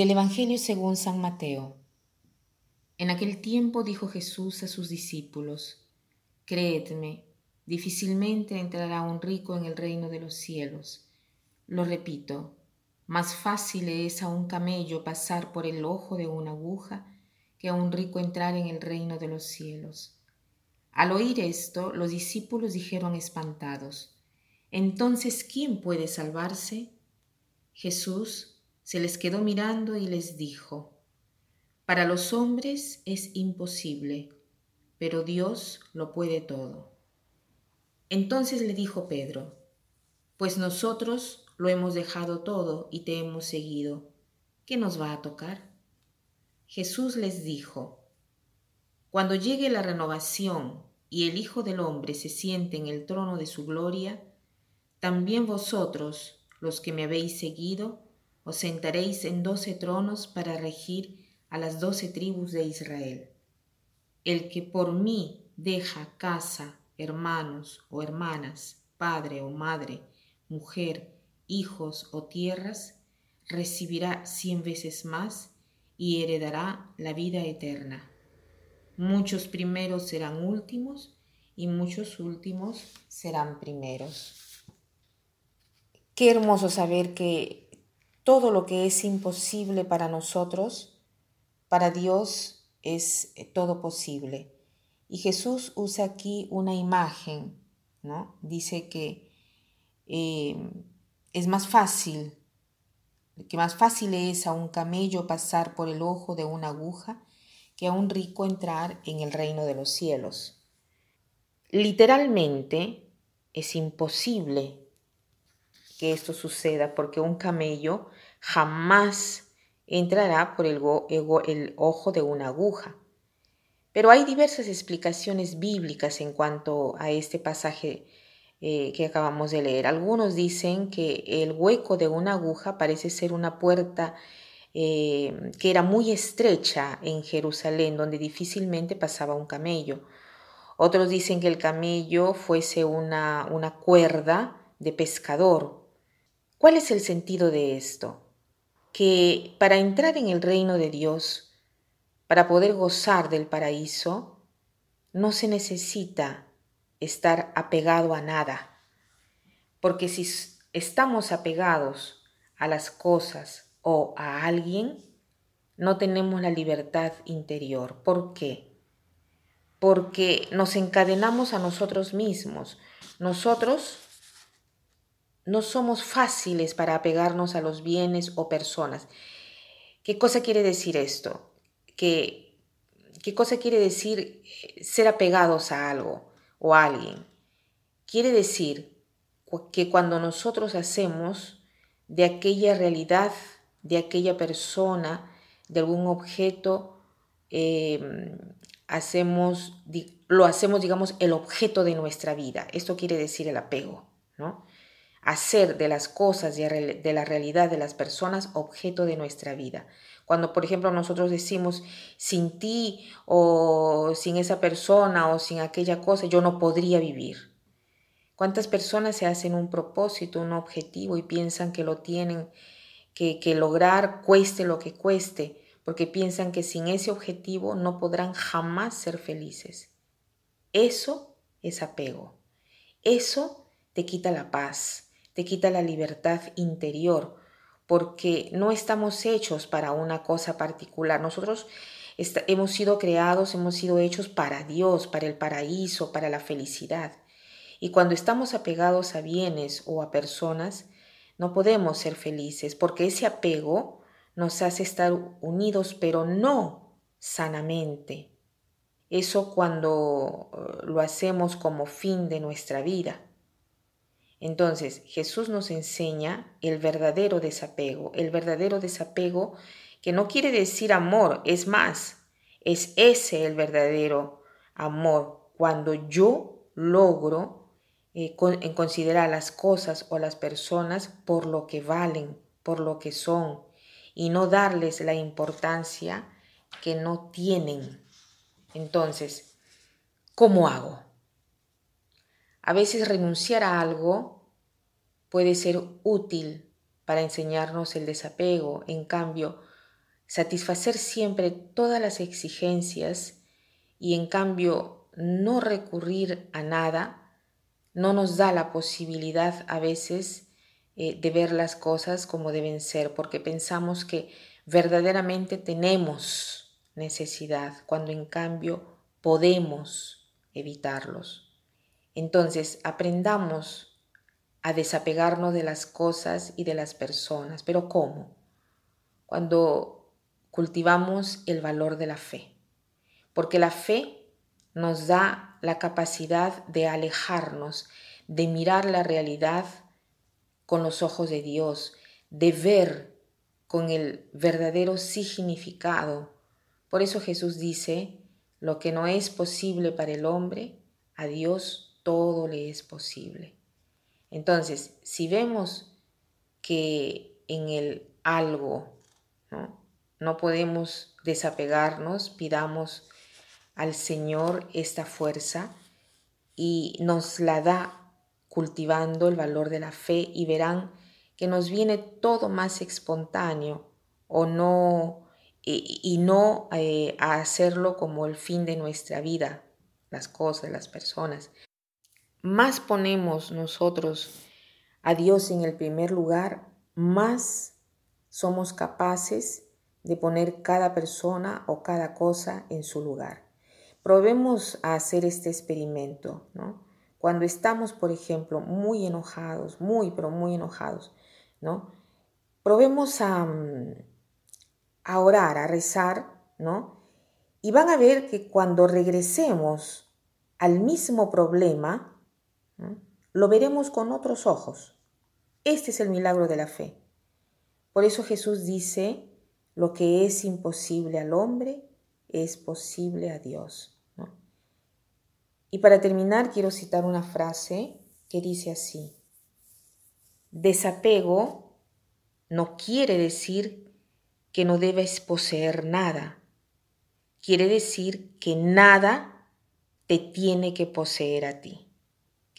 Del Evangelio según San Mateo. En aquel tiempo dijo Jesús a sus discípulos, Creedme, difícilmente entrará un rico en el reino de los cielos. Lo repito, más fácil es a un camello pasar por el ojo de una aguja que a un rico entrar en el reino de los cielos. Al oír esto, los discípulos dijeron espantados, Entonces, ¿quién puede salvarse? Jesús se les quedó mirando y les dijo, Para los hombres es imposible, pero Dios lo puede todo. Entonces le dijo Pedro, Pues nosotros lo hemos dejado todo y te hemos seguido, ¿qué nos va a tocar? Jesús les dijo, Cuando llegue la renovación y el Hijo del Hombre se siente en el trono de su gloria, también vosotros, los que me habéis seguido, os sentaréis en doce tronos para regir a las doce tribus de Israel. El que por mí deja casa, hermanos o hermanas, padre o madre, mujer, hijos o tierras, recibirá cien veces más y heredará la vida eterna. Muchos primeros serán últimos y muchos últimos serán primeros. Qué hermoso saber que todo lo que es imposible para nosotros, para Dios es eh, todo posible. Y Jesús usa aquí una imagen, ¿no? Dice que eh, es más fácil, que más fácil es a un camello pasar por el ojo de una aguja que a un rico entrar en el reino de los cielos. Literalmente es imposible que esto suceda porque un camello jamás entrará por el, ojo de una aguja. Pero hay diversas explicaciones bíblicas en cuanto a este pasaje eh, que acabamos de leer. Algunos dicen que el hueco de una aguja parece ser una puerta eh, que era muy estrecha en Jerusalén, donde difícilmente pasaba un camello. Otros dicen que el camello fuese una cuerda de pescador ¿Cuál es el sentido de esto? Que para entrar en el reino de Dios, para poder gozar del paraíso, no se necesita estar apegado a nada. Porque si estamos apegados a las cosas o a alguien, no tenemos la libertad interior. ¿Por qué? Porque nos encadenamos a nosotros mismos. Nosotros no somos fáciles para apegarnos a los bienes o personas. ¿Qué cosa quiere decir esto? ¿Qué cosa quiere decir eh, ser apegados a algo o a alguien? Quiere decir que cuando nosotros hacemos de aquella realidad, de aquella persona, de algún objeto, em, hacemos, lo hacemos, digamos, el objeto de nuestra vida. Esto quiere decir el apego, ¿no? Hacer de las cosas y de la realidad de las personas objeto de nuestra vida. Cuando, por ejemplo, nosotros decimos, sin ti o sin esa persona o sin aquella cosa, yo no podría vivir. ¿Cuántas personas se hacen un propósito, un objetivo y piensan que lo tienen que, que lograr cueste lo que cueste, porque piensan que sin ese objetivo no podrán jamás ser felices? Eso es apego. Eso te quita la paz, te quita la libertad interior, porque no estamos hechos para una cosa particular. Nosotros hemos sido creados, hemos sido hechos para Dios, para el paraíso, para la felicidad. Y cuando estamos apegados a bienes o a personas, no podemos ser felices, porque ese apego nos hace estar unidos, pero no sanamente. Eso cuando eh, lo hacemos como fin de nuestra vida. Entonces, Jesús nos enseña el verdadero desapego, el verdadero desapego que no quiere decir amor, es más, es ese el verdadero amor, cuando yo logro eh, en considerar las cosas o las personas por lo que valen, por lo que son, y no darles la importancia que no tienen. Entonces, ¿cómo hago? A veces renunciar a algo puede ser útil para enseñarnos el desapego. En cambio, satisfacer siempre todas las exigencias y en cambio no recurrir a nada, no nos da la posibilidad a veces eh, de ver las cosas como deben ser, porque pensamos que verdaderamente tenemos necesidad, cuando en cambio podemos evitarlos. Entonces, aprendamos a desapegarnos de las cosas y de las personas. ¿Pero cómo? Cuando cultivamos el valor de la fe. Porque la fe nos da la capacidad de alejarnos, de mirar la realidad con los ojos de Dios, de ver con el verdadero significado. Por eso Jesús dice, lo que no es posible para el hombre, a Dios todo le es posible. Entonces, si vemos que en el algo ¿no? no podemos desapegarnos, pidamos al Señor esta fuerza y nos la da cultivando el valor de la fe y verán que nos viene todo más espontáneo o no y, no eh, a hacerlo como el fin de nuestra vida, las cosas, las personas. Más ponemos nosotros a Dios en el primer lugar, más somos capaces de poner cada persona o cada cosa en su lugar. Probemos a hacer este experimento, ¿no? Cuando estamos, por ejemplo, muy enojados, muy, pero muy enojados, ¿no? Probemos a, mm, a orar, a rezar, ¿no? Y van a ver que cuando regresemos al mismo problema, lo veremos con otros ojos. Este es el milagro de la fe. Por eso Jesús dice, lo que es imposible al hombre es posible a Dios. Y para terminar, quiero citar una frase que dice así, desapego no quiere decir que no debes poseer nada. Quiere decir que nada te tiene que poseer a ti.